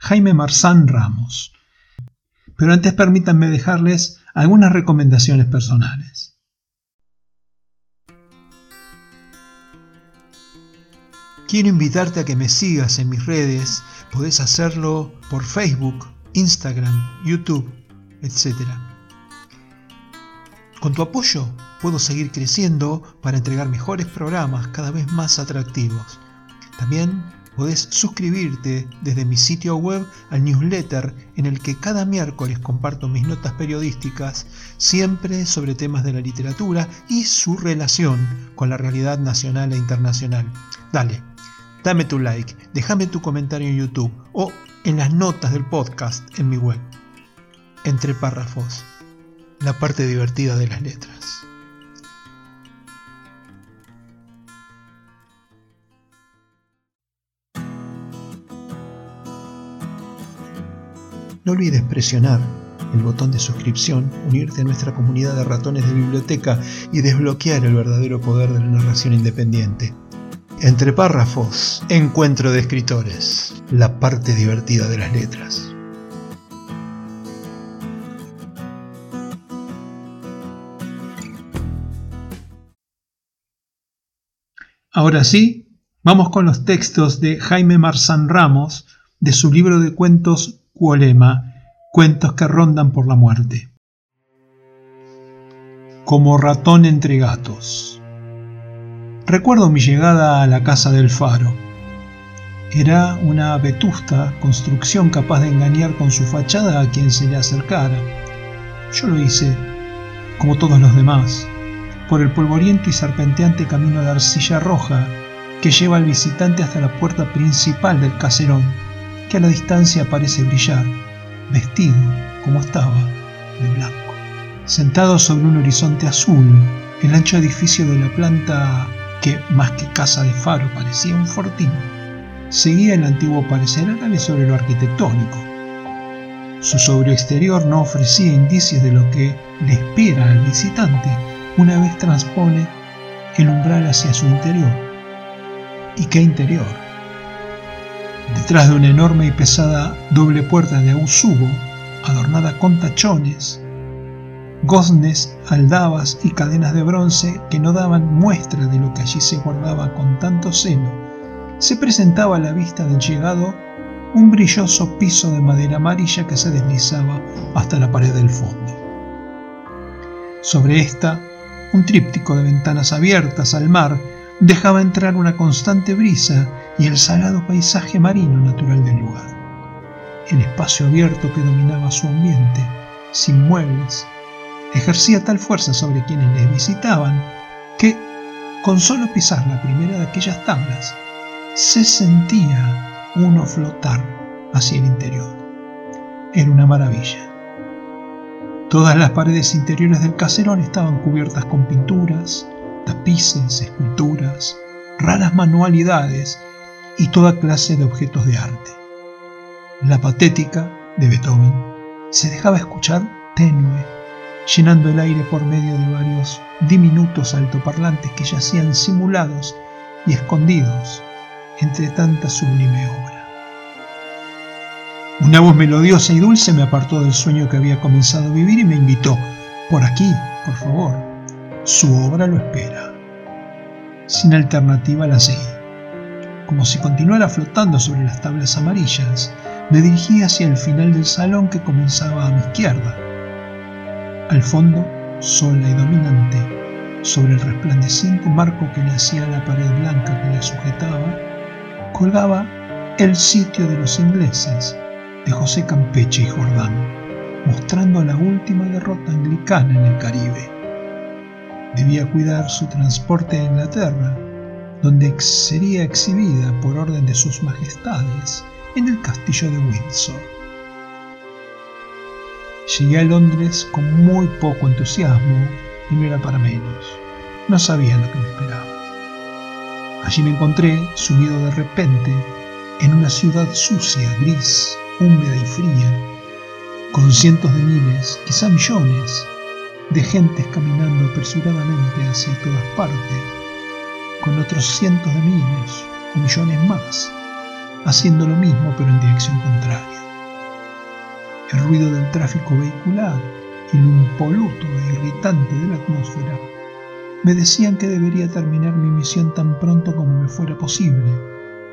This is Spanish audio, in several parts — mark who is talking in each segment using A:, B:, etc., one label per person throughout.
A: Jaime Marzán Ramos. Pero antes permítanme dejarles algunas recomendaciones personales. Quiero invitarte a que me sigas en mis redes, podés hacerlo por Facebook, Instagram, YouTube, etc. Con tu apoyo puedo seguir creciendo para entregar mejores programas cada vez más atractivos. También podés suscribirte desde mi sitio web al newsletter en el que cada miércoles comparto mis notas periodísticas, siempre sobre temas de la literatura y su relación con la realidad nacional e internacional. Dale, dame tu like, déjame tu comentario en YouTube o en las notas del podcast en mi web. Entre párrafos la parte divertida de las letras. No olvides presionar el botón de suscripción, unirte a nuestra comunidad de ratones de biblioteca y desbloquear el verdadero poder de la narración independiente. Entre párrafos, encuentro de escritores, la parte divertida de las letras. Ahora sí, vamos con los textos de Jaime Marzán Ramos de su libro de cuentos Cuolema, cuentos que rondan por la muerte. Como ratón entre gatos. Recuerdo mi llegada a la casa del faro. Era una vetusta construcción capaz de engañar con su fachada a quien se le acercara. Yo lo hice, como todos los demás, por el polvoriento y serpenteante camino de arcilla roja que lleva al visitante hasta la puerta principal del caserón, que a la distancia parece brillar, vestido, como estaba, de blanco. Sentado sobre un horizonte azul, el ancho edificio de la planta, que más que casa de faro parecía un fortín, seguía el antiguo parecer árabe sobre lo arquitectónico. Su sobrio exterior no ofrecía indicios de lo que le espera al visitante, una vez transpone el umbral hacia su interior. ¿Y qué interior? Detrás de una enorme y pesada doble puerta de ausubo, adornada con tachones, goznes, aldabas y cadenas de bronce que no daban muestra de lo que allí se guardaba con tanto celo, se presentaba a la vista del llegado un brilloso piso de madera amarilla que se deslizaba hasta la pared del fondo. Sobre esta un tríptico de ventanas abiertas al mar dejaba entrar una constante brisa y el salado paisaje marino natural del lugar. El espacio abierto que dominaba su ambiente, sin muebles, ejercía tal fuerza sobre quienes les visitaban que, con solo pisar la primera de aquellas tablas, se sentía uno flotar hacia el interior. Era una maravilla. Todas las paredes interiores del caserón estaban cubiertas con pinturas, tapices, esculturas, raras manualidades y toda clase de objetos de arte. La patética de Beethoven se dejaba escuchar tenue, llenando el aire por medio de varios diminutos altoparlantes que yacían simulados y escondidos entre tanta sublime obra. Una voz melodiosa y dulce me apartó del sueño que había comenzado a vivir y me invitó, por aquí, por favor, su obra lo espera. Sin alternativa la seguí. Como si continuara flotando sobre las tablas amarillas, Me dirigí hacia el final del salón que comenzaba a mi izquierda. Al fondo, sola y dominante, sobre el resplandeciente marco que le hacía la pared blanca que la sujetaba, colgaba El sitio de los ingleses de José Campeche y Jordán, mostrando la última derrota anglicana en el Caribe. Debía cuidar su transporte a Inglaterra, donde sería exhibida por orden de sus majestades en el castillo de Windsor. Llegué a Londres con muy poco entusiasmo y no era para menos. No sabía lo que me esperaba. Allí me encontré sumido de repente en una ciudad sucia, gris, húmeda y fría, con cientos de miles, quizá millones, de gentes caminando apresuradamente hacia todas partes, con otros cientos de miles o millones más, haciendo lo mismo pero en dirección contraria. El ruido del tráfico vehicular y lo impoluto e irritante de la atmósfera me decían que debería terminar mi misión tan pronto como me fuera posible,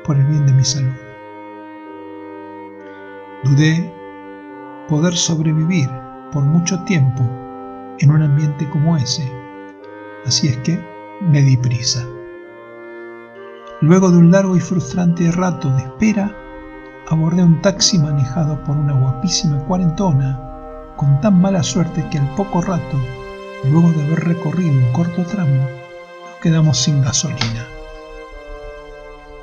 A: por el bien de mi salud. Dudé poder sobrevivir por mucho tiempo en un ambiente como ese, así es que me di prisa. Luego de un largo y frustrante rato de espera, abordé un taxi manejado por una guapísima cuarentona, con tan mala suerte que al poco rato, luego de haber recorrido un corto tramo, nos quedamos sin gasolina.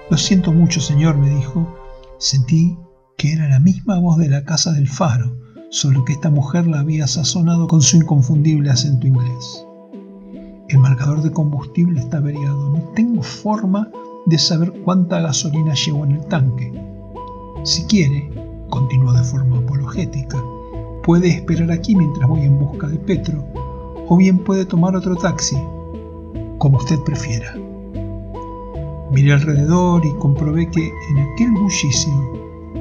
A: Lo siento mucho, señor, me dijo. Sentí que era la misma voz de la casa del faro, solo que esta mujer la había sazonado con su inconfundible acento inglés. El marcador de combustible está averiado. No tengo forma de saber cuánta gasolina llevo en el tanque. Si quiere, continuó de forma apologética, puede esperar aquí mientras voy en busca de Petro, o bien puede tomar otro taxi, como usted prefiera. Miré alrededor y comprobé que en aquel bullicio,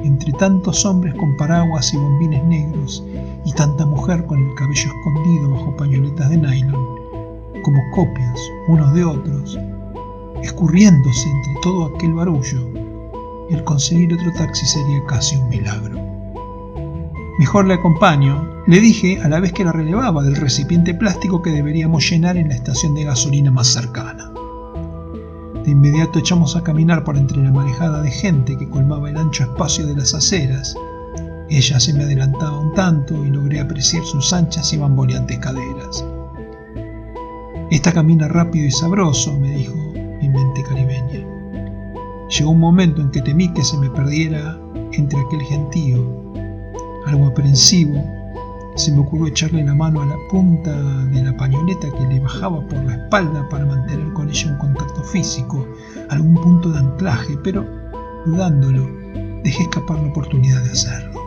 A: entre tantos hombres con paraguas y bombines negros y tanta mujer con el cabello escondido bajo pañoletas de nylon, como copias unos de otros, escurriéndose entre todo aquel barullo, el conseguir otro taxi sería casi un milagro. Mejor le acompaño, le dije a la vez que la relevaba del recipiente plástico que deberíamos llenar en la estación de gasolina más cercana. De inmediato echamos a caminar por entre la marejada de gente que colmaba el ancho espacio de las aceras. Ella se me adelantaba un tanto y logré apreciar sus anchas y bamboleantes caderas. Esta camina rápido y sabroso, me dijo, caribeña. Llegó un momento en que temí que se me perdiera entre aquel gentío. Algo aprensivo, se me ocurrió echarle la mano a la punta de la pañoleta que le bajaba por la espalda para mantener con ella un contacto físico, algún punto de anclaje, pero dudándolo, dejé escapar la oportunidad de hacerlo.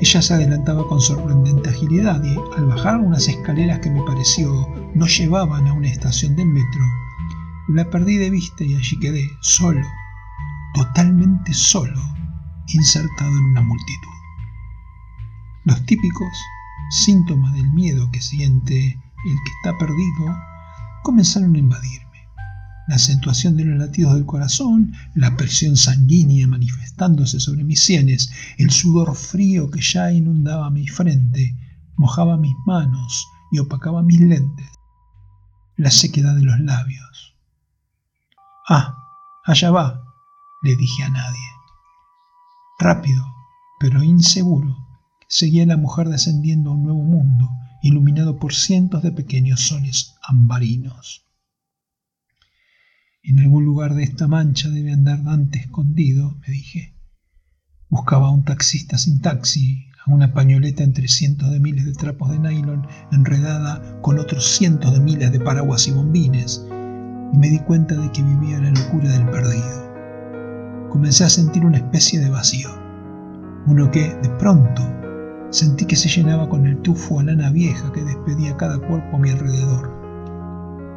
A: Ella se adelantaba con sorprendente agilidad y al bajar unas escaleras que me pareció no llevaban a una estación del metro, la perdí de vista y allí quedé, solo, totalmente solo, insertado en una multitud. Los típicos síntomas del miedo que siente el que está perdido comenzaron a invadirme. La acentuación de los latidos del corazón, la presión sanguínea manifestándose sobre mis sienes, el sudor frío que ya inundaba mi frente, mojaba mis manos y opacaba mis lentes, la sequedad de los labios, Ah, allá va, le dije a nadie. Rápido, pero inseguro, seguía la mujer descendiendo a un nuevo mundo, iluminado por cientos de pequeños soles ambarinos. En algún lugar de esta mancha debe andar Dante escondido, me dije. Buscaba a un taxista sin taxi, a una pañoleta entre cientos de miles de trapos de nylon enredada con otros cientos de miles de paraguas y bombines, y me di cuenta de que vivía la locura del perdido. Comencé a sentir una especie de vacío, uno que, de pronto, sentí que se llenaba con el tufo a lana vieja que despedía cada cuerpo a mi alrededor.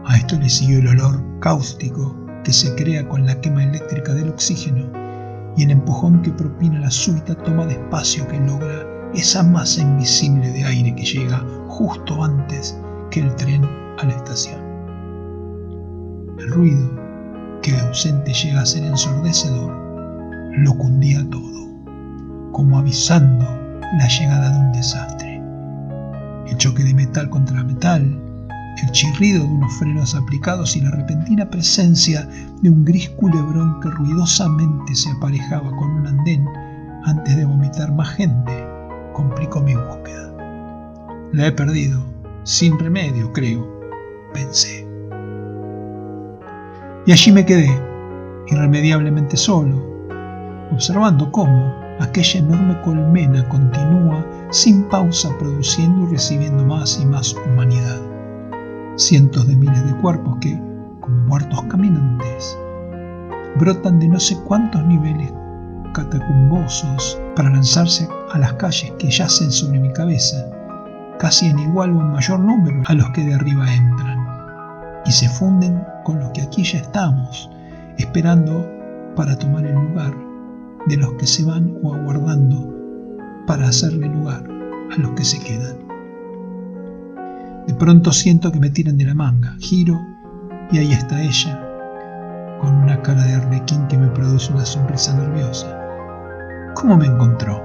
A: A esto le siguió el olor cáustico que se crea con la quema eléctrica del oxígeno y el empujón que propina la súbita toma de espacio que logra esa masa invisible de aire que llega justo antes que el tren a la estación. El ruido, que de ausente llega a ser ensordecedor, lo cundía todo. como avisando la llegada de un desastre. El choque de metal contra metal, el chirrido de unos frenos aplicados y la repentina presencia de un gris culebrón que ruidosamente se aparejaba con un andén antes de vomitar más gente, complicó mi búsqueda. La he perdido, sin remedio, creo, pensé. Y allí me quedé, irremediablemente solo, observando cómo aquella enorme colmena continúa sin pausa produciendo y recibiendo más y más humanidad. Cientos de miles de cuerpos que, como muertos caminantes, brotan de no sé cuántos niveles catacumbosos para lanzarse a las calles que yacen sobre mi cabeza, casi en igual o en mayor número a los que de arriba entran, y se funden con los que aquí ya estamos, esperando para tomar el lugar de los que se van o aguardando para hacerle lugar a los que se quedan. De pronto siento que me tiran de la manga, giro y ahí está ella, con una cara de arlequín que me produce una sonrisa nerviosa. ¿Cómo me encontró?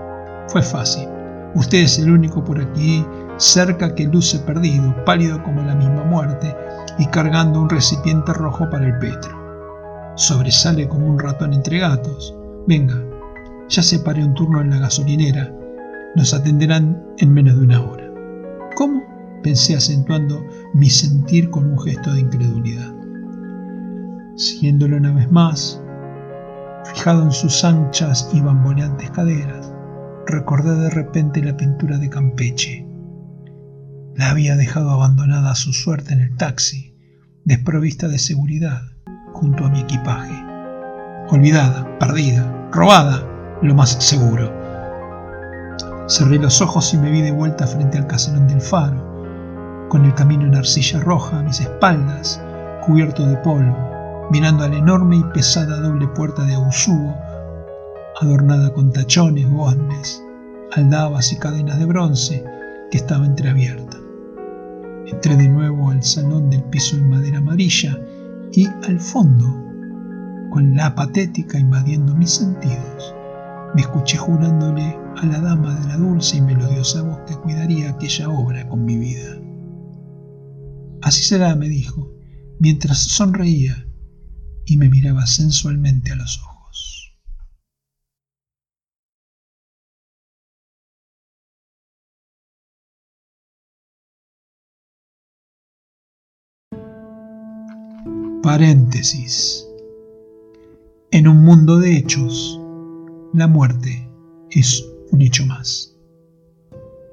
A: Fue fácil. Usted es el único por aquí cerca que luce perdido, pálido como la misma muerte y cargando un recipiente rojo para el petro. Sobresale como un ratón entre gatos. Venga, ya separé un turno en la gasolinera. Nos atenderán en menos de una hora. ¿Cómo? pensé acentuando mi sentir con un gesto de incredulidad. Siguiéndolo una vez más, fijado en sus anchas y bamboleantes caderas, recordé de repente la pintura de Campeche. La había dejado abandonada a su suerte en el taxi, desprovista de seguridad, junto a mi equipaje. Olvidada, perdida, robada, lo más seguro. Cerré los ojos y me vi de vuelta frente al caserón del faro, con el camino en arcilla roja a mis espaldas, cubierto de polvo, mirando a la enorme y pesada doble puerta de Ausubo, adornada con tachones, goznes, aldabas y cadenas de bronce que estaba entreabierta. Entré de nuevo al salón del piso en madera amarilla y al fondo, con la patética invadiendo mis sentidos, me escuché jurándole a la dama de la dulce y melodiosa voz que cuidaría aquella obra con mi vida. Así será, me dijo, mientras sonreía y me miraba sensualmente a los ojos. Paréntesis. En un mundo de hechos, la muerte es un hecho más.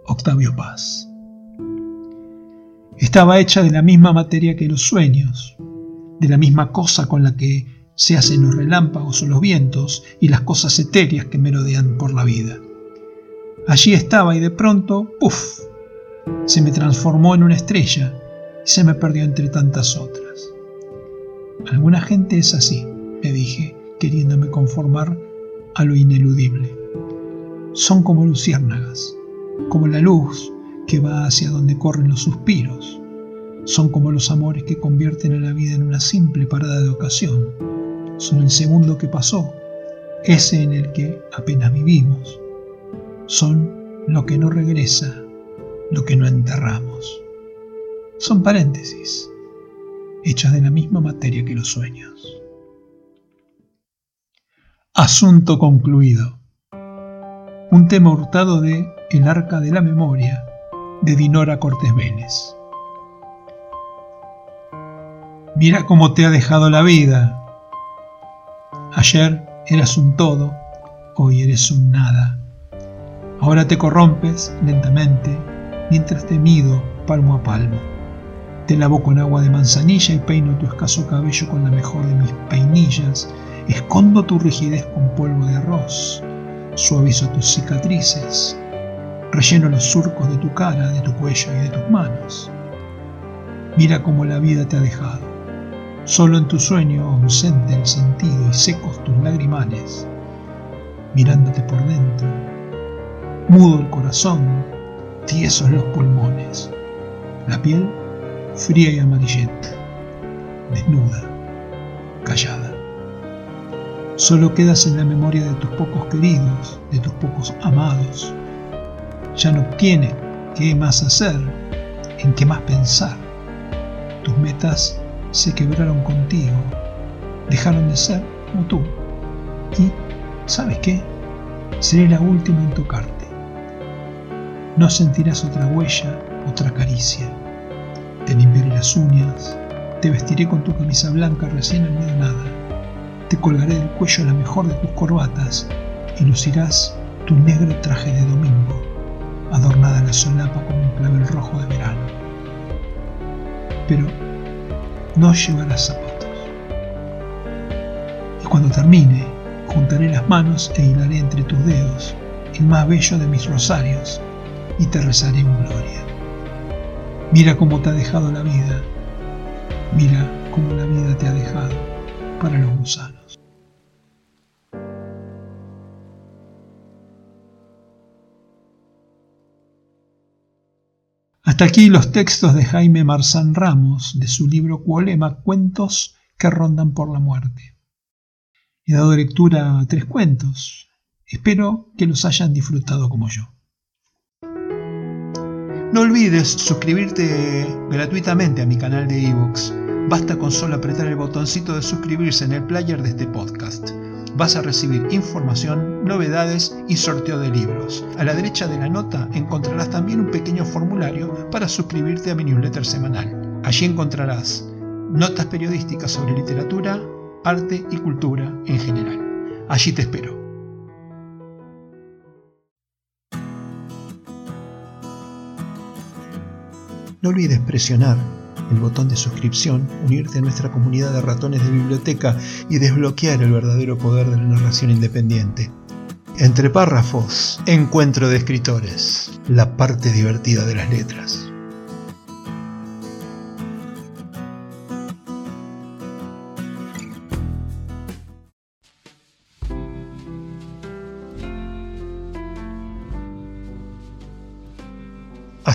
A: Octavio Paz. Estaba hecha de la misma materia que los sueños, de la misma cosa con la que se hacen los relámpagos o los vientos y las cosas etéreas que merodean por la vida. Allí estaba y de pronto, ¡puf! se me transformó en una estrella y se me perdió entre tantas otras. Alguna gente es así, me dije, queriéndome conformar a lo ineludible. Son como luciérnagas, como la luz que va hacia donde corren los suspiros, son como los amores que convierten a la vida en una simple parada de ocasión. Son el segundo que pasó, ese en el que apenas vivimos. Son lo que no regresa, lo que no enterramos. Son paréntesis, hechas de la misma materia que los sueños. Asunto concluido. Un tema hurtado de El arca de la memoria de Dinora Cortés Vélez. Mira cómo te ha dejado la vida. Ayer eras un todo, hoy eres un nada. Ahora te corrompes lentamente mientras te mido palmo a palmo. Te lavo con agua de manzanilla y peino tu escaso cabello con la mejor de mis peinillas. Escondo tu rigidez con polvo de arroz. Suavizo tus cicatrices. Relleno los surcos de tu cara, de tu cuello y de tus manos. Mira cómo la vida te ha dejado Solo en tu sueño ausente el sentido y secos tus lagrimales, mirándote por dentro, mudo el corazón, tiesos los pulmones, la piel fría y amarillenta, desnuda, callada. Solo quedas en la memoria de tus pocos queridos, de tus pocos amados. Ya no tienes qué más hacer, en qué más pensar. Tus metas se quebraron contigo, dejaron de ser como tú. Y, ¿sabes qué? Seré la última en tocarte. No sentirás otra huella, otra caricia. Te limpiaré las uñas, te vestiré con tu camisa blanca recién almidonada. Te colgaré del cuello la mejor de tus corbatas y lucirás tu negro traje de domingo, adornada la solapa con un clavel rojo de verano. Pero no llevarás zapatos. Y cuando termine, juntaré las manos e hilaré entre tus dedos el más bello de mis rosarios y te rezaré en gloria. Mira cómo te ha dejado la vida Mira cómo la vida te ha dejado para los gusanos. Hasta aquí los textos de Jaime Marzán Ramos de su libro Cuolema, Cuentos que rondan por la muerte. He dado lectura a tres cuentos. Espero que los hayan disfrutado como yo. No olvides suscribirte gratuitamente a mi canal de ebooks Basta con solo apretar el botoncito de suscribirse en el player de este podcast. Vas a recibir información, novedades y sorteo de libros. A la derecha de la nota encontrarás también un pequeño formulario para suscribirte a mi newsletter semanal. Allí encontrarás notas periodísticas sobre literatura, arte y cultura en general. Allí te espero. No olvides presionar el botón de suscripción, unirte a nuestra comunidad de ratones de biblioteca y desbloquear el verdadero poder de la narración independiente. Entre párrafos, encuentro de escritores, la parte divertida de las letras.